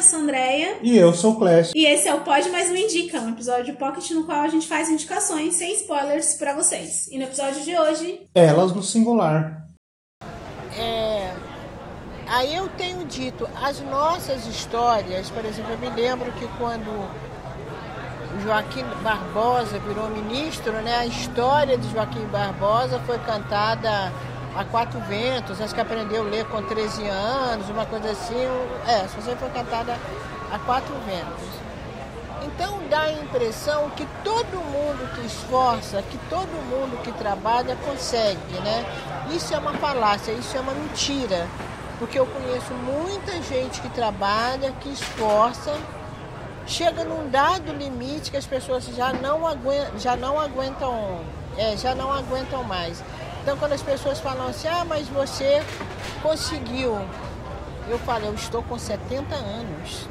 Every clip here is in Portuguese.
eu sou a Andrea. E eu sou o Clash. E esse é o Pode Mais Um Indica, um episódio de Pocket no qual a gente faz indicações sem spoilers pra vocês. E no episódio de hoje... Elas no singular. É, aí eu tenho dito, as nossas histórias, por exemplo, eu me lembro que quando o Joaquim Barbosa virou ministro, né, a história de Joaquim Barbosa foi cantada a quatro ventos, acho que aprendeu a ler com 13 anos, uma coisa assim. É, só foi cantada a quatro ventos. Então dá a impressão que todo mundo que esforça, que todo mundo que trabalha consegue, né? Isso é uma falácia, isso é uma mentira. Porque eu conheço muita gente que trabalha, que esforça, chega num dado limite que as pessoas já não aguentam, já não aguentam, é, já não aguentam mais. Então quando as pessoas falam assim, ah, mas você conseguiu. Eu falo, eu estou com 70 anos.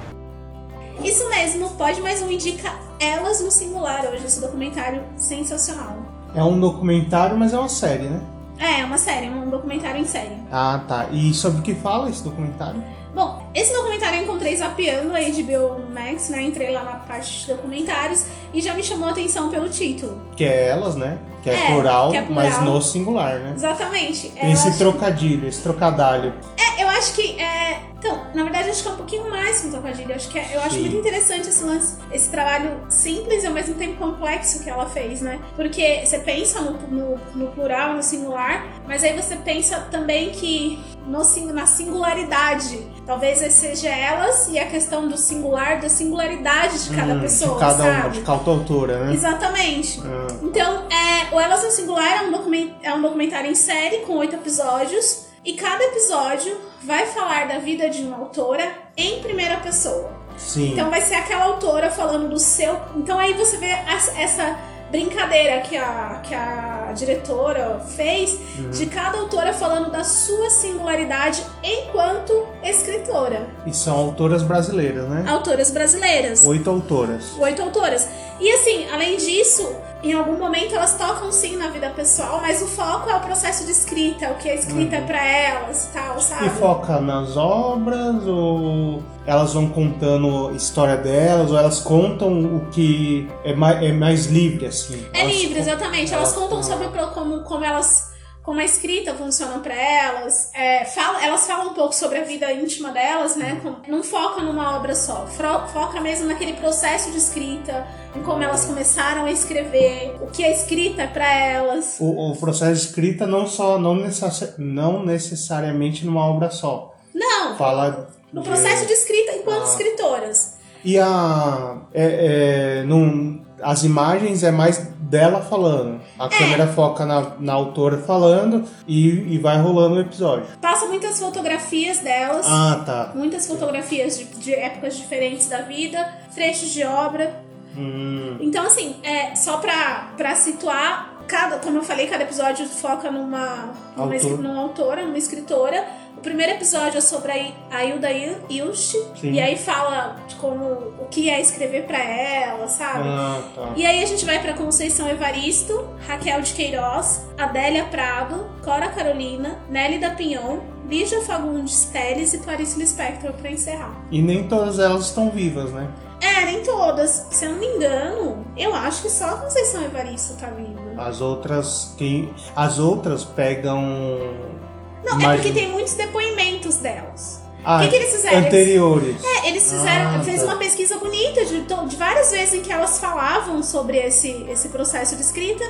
Isso mesmo, Pode Mais Um indica Elas no Singular hoje, esse documentário sensacional. É um documentário, mas é uma série, né? É, é uma série, um documentário em série. Ah, tá. E sobre o que fala esse documentário? Bom, esse documentário eu encontrei zapeando a HBO Max, né? Entrei lá na parte de documentários e já me chamou a atenção pelo título. Que é elas, né? Que é, É, plural, que é plural. mas no singular, né? Exatamente. Eu esse trocadilho, esse trocadalho. É, eu acho que é. Então, na verdade, acho que é um pouquinho mais que um trocadilho. Acho que é- eu acho Sim. muito interessante esse lance, esse trabalho simples e ao mesmo tempo complexo que ela fez, né? Porque você pensa no, no, no plural, no singular, mas aí você pensa também que no, na singularidade. Talvez seja elas e a questão do singular, da singularidade de cada Hum, pessoa, de cada uma, sabe? de cada autora, né? Exatamente. Ah, Então, é, o Elas no Singular é um, document- é um documentário em série com oito episódios. E cada episódio vai falar da vida de uma autora em primeira pessoa. sim. Então vai ser aquela autora falando do seu. Então aí você vê essa brincadeira que a, que a diretora fez Uhum. de cada autora falando da sua singularidade enquanto escritora. E são autoras brasileiras, né? Autoras brasileiras. Oito autoras. Oito autoras. E assim, além disso, em algum momento elas tocam sim na vida pessoal, mas o foco é o processo de escrita, é o que a escrita é pra elas e tal, sabe? E foca nas obras ou elas vão contando a história delas ou elas contam o que é mais, é mais livre, assim? É Elas livre, exatamente. Elas elas- contam sobre pro- como, como elas. Como a escrita funciona pra elas, é, fala, elas falam um pouco sobre a vida íntima delas, né? Não foca numa obra só, foca mesmo naquele processo de escrita, em como elas começaram a escrever, o que a escrita é pra elas. O, o processo de escrita não só não, necessa- não necessariamente numa obra só. Não, Fala no de- processo de escrita enquanto Ah. escritoras. E a é, é, num- as imagens é mais dela falando. A É. câmera foca na, na autora falando e, e vai rolando o episódio. Passa muitas fotografias delas, Ah, tá. muitas fotografias de, de épocas diferentes da vida, trechos de obra. Hum, Então, assim, é, só pra, pra situar, cada, como eu falei, cada episódio foca numa, numa, Autor. numa autora, numa escritora. O primeiro episódio é sobre a Hilda Il- Ilst, e aí fala como o que é escrever pra ela, sabe? ah, tá. E aí a gente vai pra Conceição Evaristo, Raquel de Queiroz, Adélia Prado, Cora Carolina, Nélida Pinhon, Lígia Fagundes Teles e Clarice Lispector pra encerrar. E nem todas elas estão vivas, né? É, nem todas. Se eu não me engano, eu acho que só a Conceição Evaristo tá viva. As outras quem as outras pegam Não, é imagem- porque tem muitos depoimentos delas. ah, O que que eles fizeram? anteriores. É, eles fizeram, Ah, fez tá. uma pesquisa bonita de, de várias vezes em que elas falavam sobre esse, esse processo de escrita.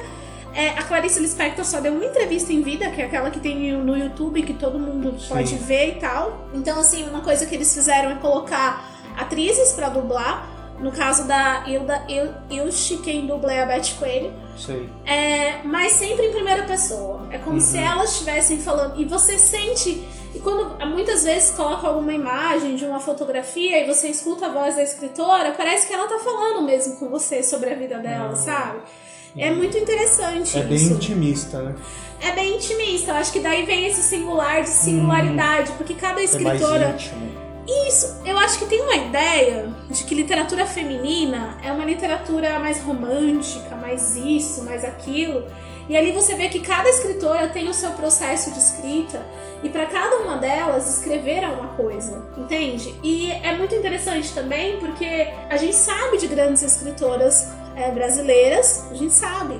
É, a Clarice Lispector só deu uma entrevista em vida, que é aquela que tem no YouTube, que todo mundo pode Sim. ver e tal. Então, assim, uma coisa que eles fizeram é colocar atrizes pra dublar. No caso da Hilda Il- Ilst, quem dubla é a Beth Coelho. Sei. É, mas sempre em primeira pessoa. É como se elas estivessem falando. E você sente. E quando muitas vezes coloca alguma imagem de uma fotografia e você escuta a voz da escritora, parece que ela tá falando mesmo com você sobre a vida dela, sabe? É muito interessante É bem isso. intimista, né? É bem intimista. Eu acho que daí vem esse singular de singularidade, porque cada É escritora. íntimo. Isso, eu acho que tem uma ideia de que literatura feminina é uma literatura mais romântica, mais isso, mais aquilo. E ali você vê que cada escritora tem o seu processo de escrita e para cada uma delas escrever é uma coisa, entende? E é muito interessante também porque a gente sabe de grandes escritoras é, brasileiras, a gente sabe.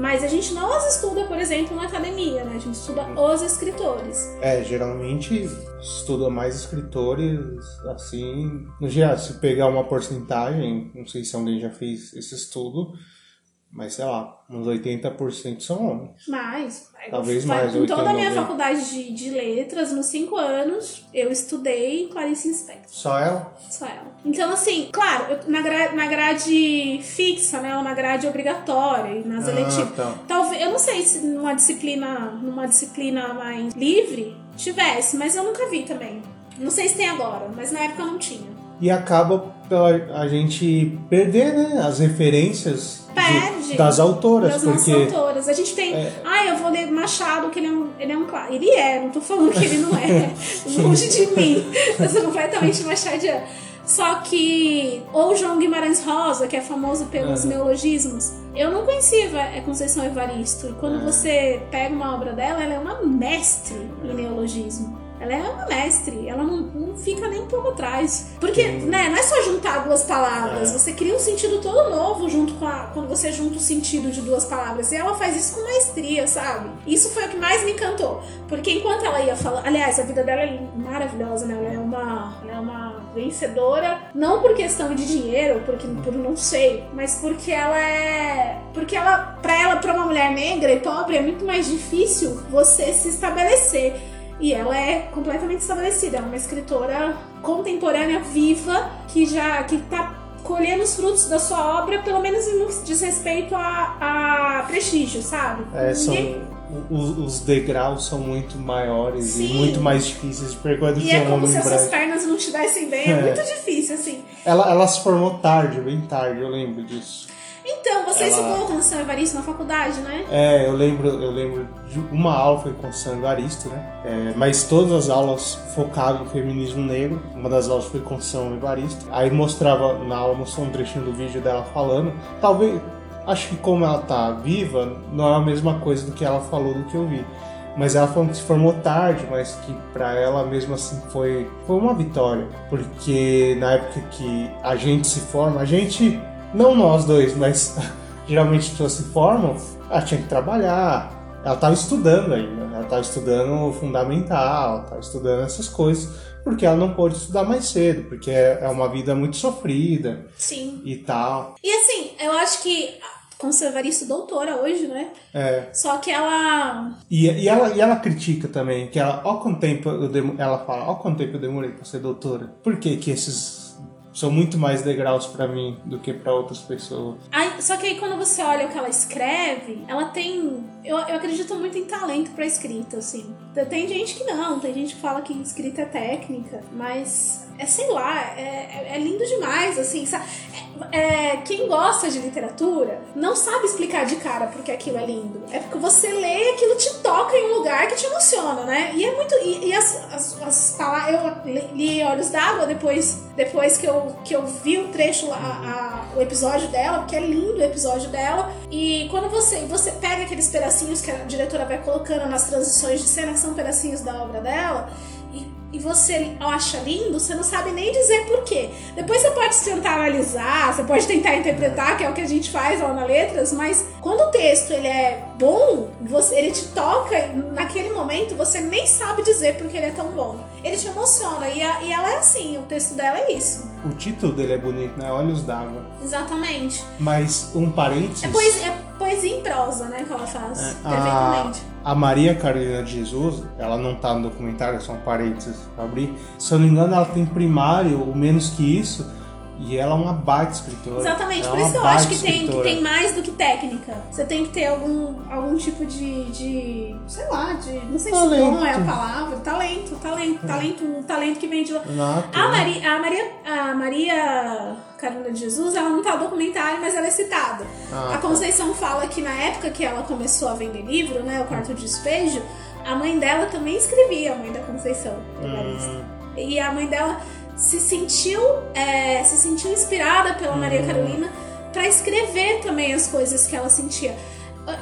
Mas a gente não as estuda, por exemplo, na academia, né? A gente estuda os escritores. É, geralmente estuda mais escritores, assim. No geral, se pegar uma porcentagem, não sei se alguém já fez esse estudo, mas sei lá, uns 80% são homens. Mais. Talvez mais, Em toda a 80, minha 90. faculdade de, de letras, nos cinco anos, eu estudei Clarice Lispector. Só ela? Só ela. Então, assim, claro, eu- na, gra- na grade fixa, né? Ou na grade obrigatória e nas Ah, eletivas. tá. Talvez, eu não sei se numa disciplina, numa disciplina mais livre tivesse, mas eu nunca vi também. Não sei se tem agora, mas na época não tinha. E acaba pela a gente perder, né, as referências Perde. das autoras, Das nossas porque autoras. A gente tem. É. Ah, eu vou ler Machado, que ele é um, ele é um. Ele é, não tô falando que ele não é. Longe de mim. Eu sou completamente machadiana. Só que. Ou João Guimarães Rosa, que é famoso pelos É. neologismos. Eu não conhecia Eva- é Conceição Evaristo. E quando É. você pega uma obra dela, ela é uma mestre em neologismo. Ela é uma mestre, ela não, não fica nem um pouco atrás. Porque, Sim. né, não é só juntar duas palavras, É. você cria um sentido todo novo junto com a. Quando você junta o sentido de duas palavras. E ela faz isso com maestria, sabe? Isso foi o que mais me encantou. Porque enquanto ela ia falar. Aliás, a vida dela é maravilhosa, né? Ela é uma, ela é uma vencedora. Não por questão de dinheiro, porque por não sei, mas porque ela é. Porque ela, pra ela, pra uma mulher negra e pobre, é muito mais difícil você se estabelecer. E ela é completamente estabelecida, é uma escritora contemporânea viva que já que tá colhendo os frutos da sua obra, pelo menos no que diz respeito a, a prestígio, sabe? é, são, os, os degraus são muito maiores e Sim. muito mais difíceis de percorrer do E que é um como homem se as suas branco. pernas não estivessem bem, é, É. muito difícil, assim. Ela, ela se formou tarde, bem tarde, eu lembro disso. Então, você Ela- estudou com o Sam Evaristo na faculdade, né? É, eu lembro, eu lembro de uma aula foi com Sandro Aristo, né? É, mas todas as aulas focavam no feminismo negro. Uma das aulas foi com São Evaristo. Aí mostrava na aula, mostrou um trechinho do vídeo dela falando. Talvez, acho que como ela tá viva, não é a mesma coisa do que ela falou do que eu vi. Mas ela falou que se formou tarde, mas que pra ela mesmo assim foi, foi uma vitória. Porque na época que a gente se forma, a gente, não nós dois, mas geralmente as pessoas se formam, ela tinha que trabalhar. Ela estava estudando ainda, ela estava estudando fundamental, estava estudando essas coisas, porque ela não pôde estudar mais cedo, porque é é uma vida muito sofrida Sim. e tal. E assim, eu acho que Evaristo doutora hoje, né? É, Só que ela E, e, ela, e ela critica também, que ela, ó quanto tempo eu ela fala, ó quanto tempo eu demorei pra ser doutora. Por que que esses são muito mais degraus pra mim do que pra outras pessoas? Aí, só que aí quando você olha o que ela escreve, ela tem. Eu, eu acredito muito em talento pra escrita, assim. Tem gente que não, tem gente que fala que escrita é técnica, mas é sei lá, é, é- é lindo demais, assim. Sabe? É, quem gosta de literatura não sabe explicar de cara porque aquilo é lindo. É porque você lê e aquilo te toca em um lugar que te emociona, né? E é muito. E, e as, as, as Eu li, Olhos d'Água depois, depois que, eu, que eu vi o trecho a- o episódio dela, porque é lindo o episódio dela. E quando você, você pega aqueles pedacinhos que a diretora vai colocando nas transições de cena, que são pedacinhos da obra dela, e, você acha lindo, você não sabe nem dizer por quê. Depois você pode tentar analisar, você pode tentar interpretar, que é o que a gente faz lá na Letras, mas quando o texto ele é bom, você, ele te toca, naquele momento você nem sabe dizer porque ele é tão bom. Ele te emociona, e, a- e ela é assim, o texto dela é isso. O título dele é bonito, né? Olhos d'água. Exatamente. Mas um parênteses. É poesia, poesia em prosa, né, que ela faz, É, a, a Maria Carolina de Jesus, ela não tá no documentário, são parênteses pra abrir. Se eu não me engano, ela tem primário, ou menos que isso, e ela é uma baita escritora. Exatamente, Ela por é isso que eu acho que tem, que tem mais do que técnica. Você tem que ter algum, algum tipo de, de. sei lá, de. Não sei se Talento. dom é a palavra. Talento, talento, talento, um talento que vem de lá. A? Maria, a Maria, a Maria Carolina de Jesus, ela não tá no documentário, mas ela é citada. Ah, a tá. Conceição fala que na época que ela começou a vender livro, né, o quarto de despejo, a mãe dela também escrevia, a mãe da Conceição. Hum, E a mãe dela se sentiu, é, se sentiu inspirada pela Maria Hum. Carolina para escrever também as coisas que ela sentia.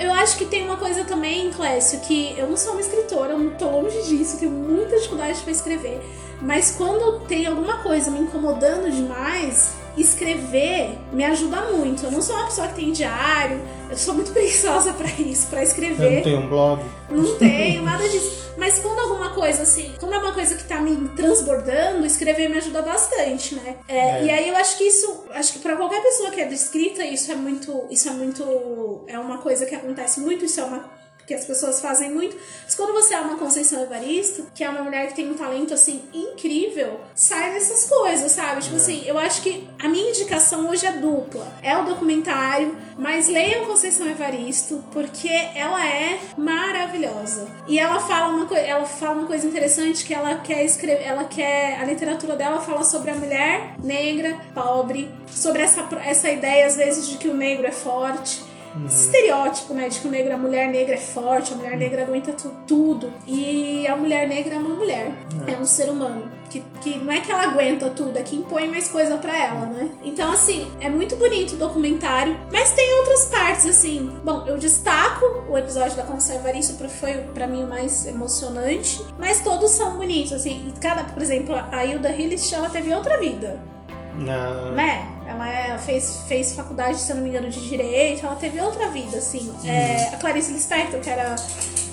Eu acho que tem uma coisa também, Clécio, que eu não sou uma escritora, eu tô longe disso, tenho muita dificuldade para escrever. Mas quando tem alguma coisa me incomodando demais, escrever me ajuda muito. Eu não sou uma pessoa que tem diário, eu sou muito preguiçosa para isso, para escrever. Eu não tenho um blog? Não tenho, nada disso. Mas quando alguma coisa assim, quando é uma coisa que tá me transbordando, escrever me ajuda bastante, né? É, é. E aí eu acho que isso, acho que para qualquer pessoa que é de escrita, isso é muito, isso é muito, é uma coisa que acontece muito, isso é uma que as pessoas fazem muito. Mas quando você é uma Conceição Evaristo, que é uma mulher que tem um talento assim incrível, sai dessas coisas, sabe? Tipo é. assim, eu acho que a minha indicação hoje é dupla. É o documentário, mas leiam Conceição Evaristo, porque ela é maravilhosa. E ela fala uma, ela fala uma coisa interessante que ela quer escrever, ela quer. A literatura dela fala sobre a mulher negra, pobre, sobre essa, essa ideia, às vezes, de que o negro é forte Uhum. Estereótipo, né, de que o negro, a mulher negra é forte, a mulher negra aguenta tudo. E a mulher negra é uma mulher, é, é um ser humano. Que, que não é que ela aguenta tudo, é que impõe mais coisa para ela, né? Então, assim, é muito bonito o documentário, mas tem outras partes, assim. Bom, eu destaco o episódio da Conservarista, foi para mim o mais emocionante, mas todos são bonitos, assim. Cada, por exemplo, a Hilda Hillis, ela teve outra vida. Não. Né? Ela é, fez, fez faculdade, se eu não me engano, de direito. Ela teve outra vida, assim. É, a Clarice Lispector, que era,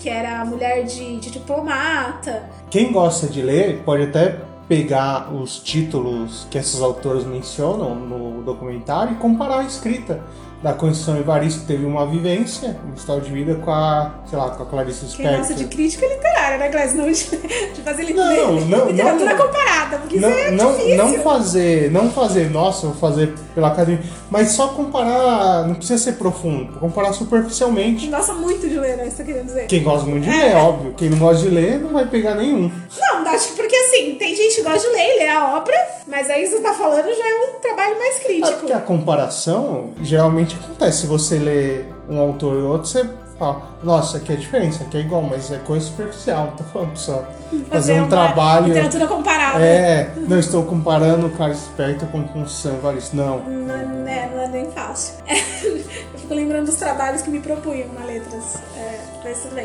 que era mulher de, de diplomata. Quem gosta de ler pode até pegar os títulos que esses autores mencionam no documentário e comparar a escrita da Constituição Evaristo teve uma vivência, uma história de vida com a, sei lá, com a Clarice Lispector. Que gosta de crítica literária, né, Clarice? Não de, fazer literatura, não, não, literatura não, comparada, porque não, isso é não, difícil. Não fazer, não fazer, nossa, vou fazer pela academia, mas só comparar, não precisa ser profundo, comparar superficialmente. Nossa, muito de ler, né, você tá querendo dizer? Quem gosta muito de é. ler, óbvio. Quem não gosta de ler não vai pegar nenhum. Não, acho que porque assim, tem gente que gosta de ler, ler a obra, mas aí você tá falando já é um trabalho mais crítico. É porque a comparação geralmente acontece. Se você lê um autor e outro, você fala, nossa, aqui é diferente, isso aqui é igual, mas é coisa superficial, não tô falando só fazer, fazer um trabalho. Literatura comparada. É, não estou comparando o cara esperto com o Sam Evaristo, não. Não, não, é, não é nem fácil. É, eu fico lembrando dos trabalhos que me propunham na letras. É.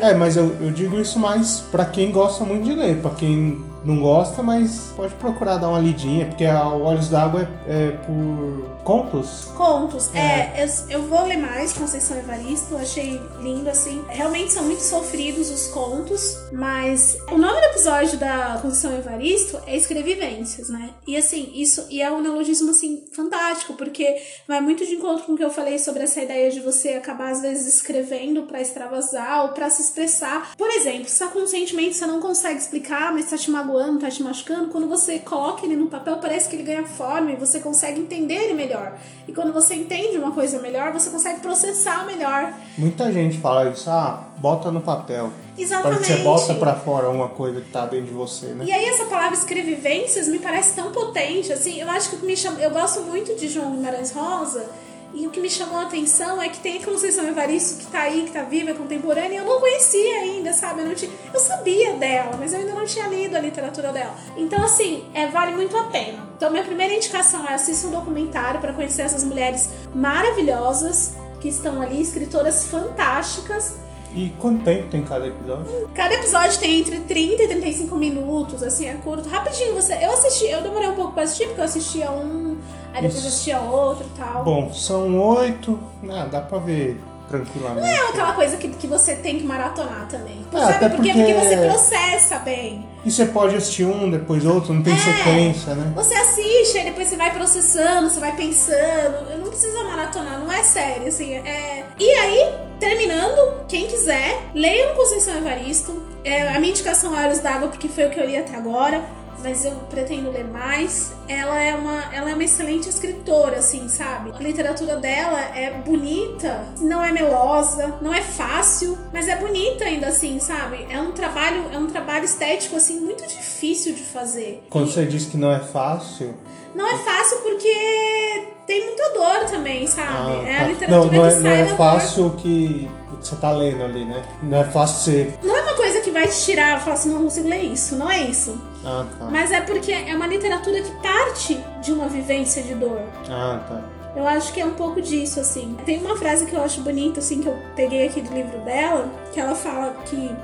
É, mas eu, eu digo isso mais pra quem gosta muito de ler, pra quem não gosta, mas pode procurar dar uma lidinha, porque a Olhos d'Água é, é, por contos. Contos, é. é eu, eu, vou ler mais Conceição Evaristo, achei lindo assim. Realmente são muito sofridos os contos, mas o nome do episódio da Conceição Evaristo é Escrevivências, né? E assim, isso e é um neologismo assim fantástico, porque vai muito de encontro com o que eu falei sobre essa ideia de você acabar às vezes escrevendo para extravasar ou para se expressar. Por exemplo, se com sentimento você não consegue explicar, mas tá te magoando magoando, tá te machucando, quando você coloca ele no papel, parece que ele ganha forma e você consegue entender ele melhor. E quando você entende uma coisa melhor, você consegue processar melhor. Muita gente fala isso, ah, bota no papel. Exatamente. Porque você bota para fora uma coisa que tá dentro de você, né? E aí essa palavra escrevivências me parece tão potente, assim, eu acho que me chama, eu gosto muito de João Guimarães Rosa, e o que me chamou a atenção é que tem a Conceição Evaristo que tá aí, que tá viva, é contemporânea, e eu não conhecia ainda, sabe? Eu, não tinha, eu sabia dela, mas eu ainda não tinha lido a literatura dela. Então, assim, é, vale muito a pena. Então, minha primeira indicação é assistir um documentário para conhecer essas mulheres maravilhosas que estão ali, escritoras fantásticas e quanto tempo tem cada episódio? Cada episódio tem entre 30 e 35 minutos, assim, é curto. Rapidinho, você. Eu assisti, eu demorei um pouco pra assistir, porque eu assistia um, aí depois Isso. assistia outro e tal. Bom, são oito. Ah, dá pra ver tranquilamente. Não é aquela coisa que, que você tem que maratonar também. É, sabe? Porque, porque... porque você processa bem. E você pode assistir um, depois outro, não tem é, sequência, né? Você assiste, aí depois você vai processando, você vai pensando. Não precisa maratonar, não é sério, assim. É... E aí, terminando, quem quiser, leiam Conceição Evaristo. É, a minha indicação é Olhos d'Água, porque foi o que eu li até agora mas eu pretendo ler mais. Ela é uma, ela é uma excelente escritora, assim, sabe? A literatura dela é bonita, não é melosa, não é fácil, mas é bonita ainda assim, sabe? É um trabalho, é um trabalho estético assim muito difícil de fazer. Quando e... você diz que não é fácil, não é fácil porque tem muita dor também, sabe? Ah, é a tá. literatura não, não é, que sai Não é fácil o que você tá lendo ali, né? Não é fácil ser. Não é uma coisa que vai te tirar e falar assim, não consigo ler isso. Não é isso. Ah, tá. Mas é porque é uma literatura que parte de uma vivência de dor. Ah, tá. Eu acho que é um pouco disso, assim. Tem uma frase que eu acho bonita, assim, que eu peguei aqui do livro dela, que ela fala que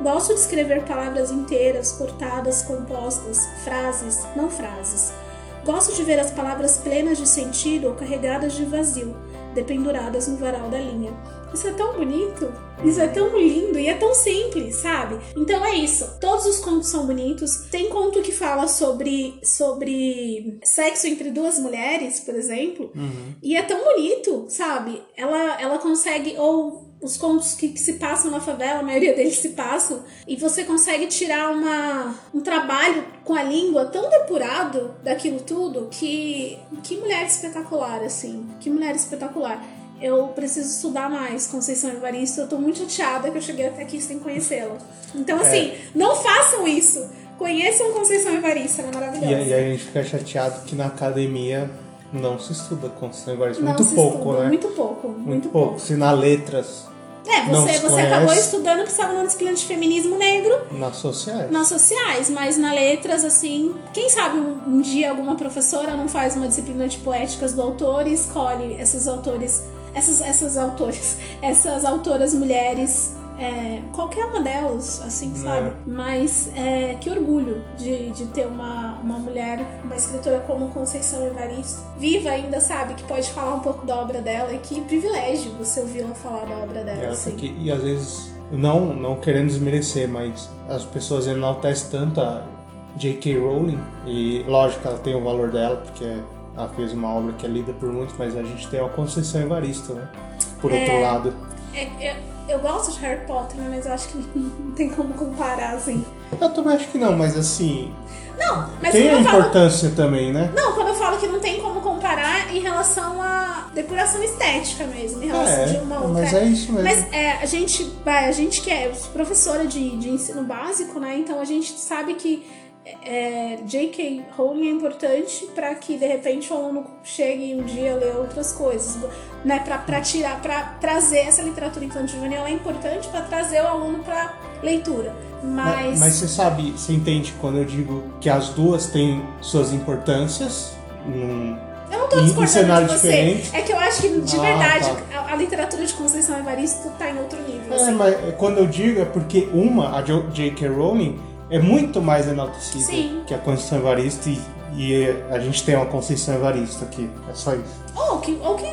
gosto de escrever palavras inteiras, cortadas, compostas, frases, não frases. Gosto de ver as palavras plenas de sentido ou carregadas de vazio, dependuradas no varal da linha. Isso é tão bonito, isso é tão lindo e é tão simples, sabe? Então é isso. Todos os contos são bonitos. Tem conto que fala sobre, sobre sexo entre duas mulheres, por exemplo, Uhum. e é tão bonito, sabe? Ela, ela consegue, ou os contos que, que se passam na favela, a maioria deles se passam, e você consegue tirar uma, um trabalho com a língua tão depurado daquilo tudo que. Que mulher espetacular, assim. Que mulher espetacular. Eu preciso estudar mais Conceição Evaristo. Eu tô muito chateada que eu cheguei até aqui sem conhecê-la. Então, assim, não façam isso. Conheçam Conceição Evaristo, ela é E, maravilhosa. aí a gente fica chateado que na academia não se estuda Constituição Evaristo. Não Muito pouco, estuda, né? Muito pouco. Muito, Muito pouco. Se na letras, É, você, você acabou estudando porque estava na disciplina de feminismo negro nas sociais. nas sociais, mas na letras, assim, quem sabe um, um dia alguma professora não faz uma disciplina de poéticas do autor e escolhe esses autores, essas, essas autores, essas autoras mulheres. É, qualquer uma delas, assim, sabe? Mas é, que orgulho de, de ter uma, uma mulher, uma escritora como Conceição Evaristo, viva ainda, sabe? Que pode falar um pouco da obra dela e que privilégio você ouvi-la falar da obra dela, É, assim. porque- e às vezes, não, não querendo desmerecer, mas as pessoas enaltecem tanto a J.K. Rowling, e lógico, ela tem o valor dela, porque ela fez uma obra que é lida por muitos, mas a gente tem a Conceição Evaristo, né? Por outro lado. É, é, eu gosto de Harry Potter, mas eu acho que não tem como comparar, assim. Eu também acho que não, mas assim, Não, mas tem a quando eu falo. importância também, né? Não, quando eu falo que não tem como comparar em relação à depuração estética mesmo, em relação de uma outra. mas é isso mesmo. Mas é, a gente, vai, a gente que é professora de, de ensino básico, né? Então a gente sabe que é, J.K. Rowling é importante para que de repente o aluno chegue um dia a ler outras coisas, né? Para tirar, para trazer essa literatura infantil juvenil é importante para trazer o aluno para leitura. Mas, Mas você sabe, você entende quando eu digo que as duas têm suas importâncias num, eu não tô discordando de você. diferente. É que eu acho que de Ah, verdade tá. a, a literatura de Conceição Evaristo tá em outro nível. É, assim. mas quando eu digo é porque uma, a J.K. Rowling, é muito mais enaltecida Sim. que a Conceição Evaristo e, e a gente tem uma Conceição Evaristo aqui. É só isso. Ou, que, ou, que,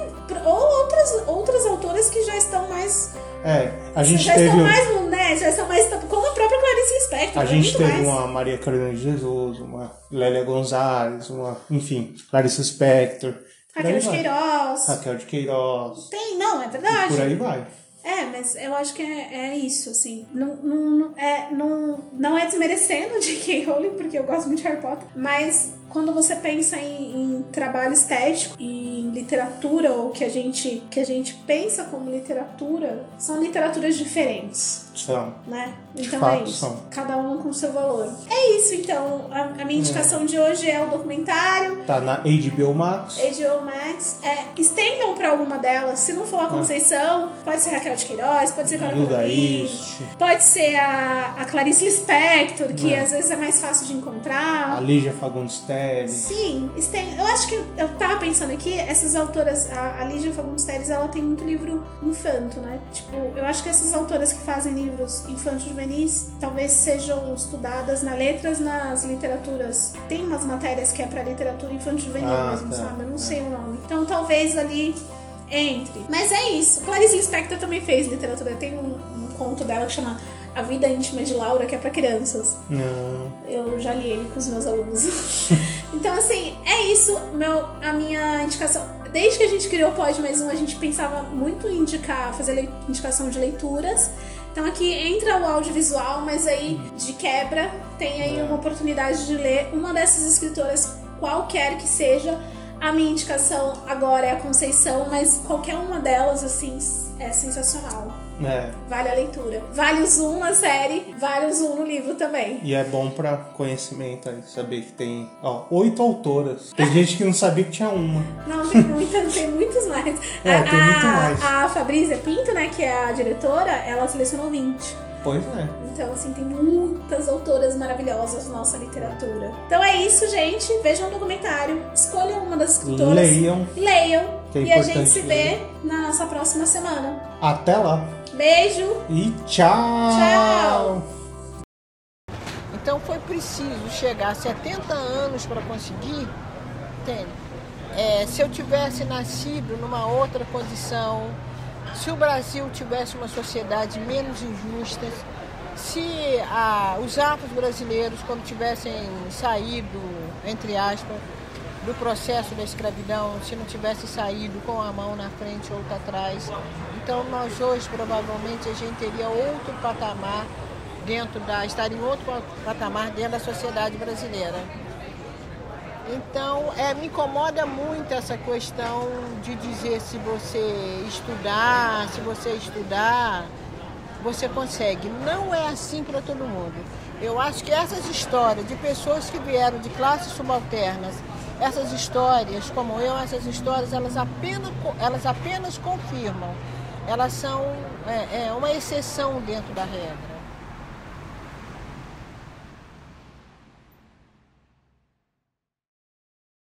ou outras, outras autoras que já estão mais. É, a gente já teve, estão mais, né? Já estão mais. Como a própria Clarice Lispector. a né, gente teve mais. uma Maria Carolina de Jesus, uma Lélia Gonzalez, uma, enfim, Clarice Spector. Raquel de. Queiroz. Raquel de Queiroz. Tem, não, é verdade. Por aí vai. É, mas eu acho que é, é isso, assim. Não, não, não- é, não, não é desmerecendo J.K. Rowling, porque eu gosto muito de Harry Potter, mas quando você pensa em, em trabalho estético e em literatura, ou que a, gente, que a gente pensa como literatura, são literaturas diferentes, São. né? Então fato, é isso. são. Cada um com seu valor. É isso, então. A, a minha indicação de hoje é o documentário. Tá na HBO Max. HBO Max, é, estendam pra alguma delas. Se não for a Conceição, pode ser Raquel de Queiroz, pode ser Clara Ist, pode ser a, a Clarice Lispector, que É. às vezes é mais fácil de a encontrar. Lígia Fagundes Sim, eu acho que eu tava pensando aqui, essas autoras, a, a Lígia Fagundes Telles, ela tem muito livro infanto, né? Tipo, eu acho que essas autoras que fazem livros infanto-juvenis talvez sejam estudadas na letras, nas literaturas. Tem umas matérias que é pra literatura infanto-juvenil Ah, mesmo, tá. sabe? Eu não sei o nome. Então talvez ali entre. Mas é isso. Clarice Lispector também fez literatura. Tem um, um conto dela que chama A Vida Íntima de Laura, que é pra crianças. Não. Eu já li ele com os meus alunos. então, assim, é isso. Meu, a minha indicação. Desde que a gente criou o Pod Mais Um, a gente pensava muito em indicar, fazer indicação de leituras. Então aqui entra o audiovisual, mas aí de quebra tem aí uma oportunidade de ler uma dessas escritoras, qualquer que seja. A minha indicação agora é a Conceição, mas qualquer uma delas, assim, é sensacional. É. Vale a leitura. Vale o zoom na série, vale o zoom no livro também. E é bom pra conhecimento aí, saber que tem, ó, oito autoras. Tem gente que não sabia que tinha uma. Não, tem, muita, tem muitos mais. É, a, tem muito a- mais. A Fabrícia Pinto, né, que é a diretora, ela selecionou 20. Pois é. Então, assim, tem muitas autoras maravilhosas na nossa literatura. Então é isso, gente. Vejam o documentário, escolham uma das escritoras. Leiam. Leiam. Que é e a gente se vê na nossa próxima semana. Até lá. Beijo! E tchau! Tchau. Então foi preciso chegar a 70 anos para conseguir, entende? É, se eu tivesse nascido numa outra condição, se o Brasil tivesse uma sociedade menos injusta, se ah, os atos brasileiros, quando tivessem saído, entre aspas, do processo da escravidão, se não tivesse saído com a mão na frente ou outra atrás, então nós hoje provavelmente a gente teria outro patamar dentro da estaria em outro patamar dentro da sociedade brasileira. Então, é, me incomoda muito essa questão de dizer se você estudar, se você estudar, você consegue. Não é assim para todo mundo. Eu acho que essas histórias de pessoas que vieram de classes subalternas, essas histórias, como eu, essas histórias, elas apenas, elas apenas confirmam. Elas são é, é, uma exceção dentro da regra.